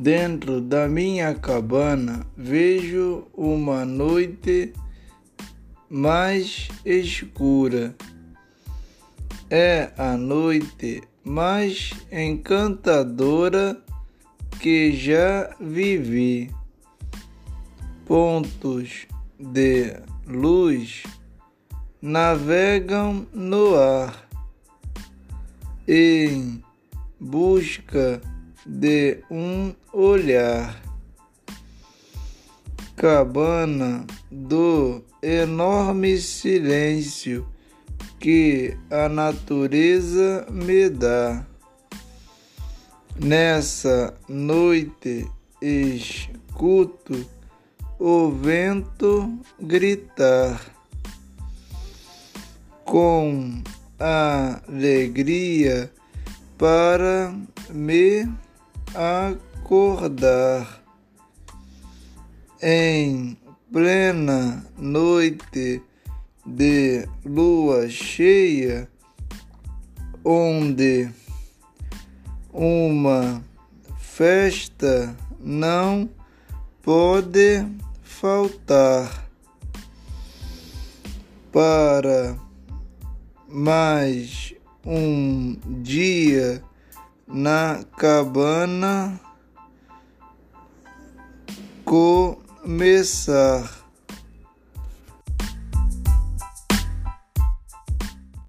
Dentro da minha cabana vejo uma noite mais escura. É a noite mais encantadora que já vivi. Pontos de luz navegam no ar em busca de um olhar. Cabana do enorme silêncio que a natureza me dá. Nessa noite escuto o vento gritar com alegria para me acordar em plena noite de lua cheia, onde uma festa não pode faltar para mais um dia na cabana começar.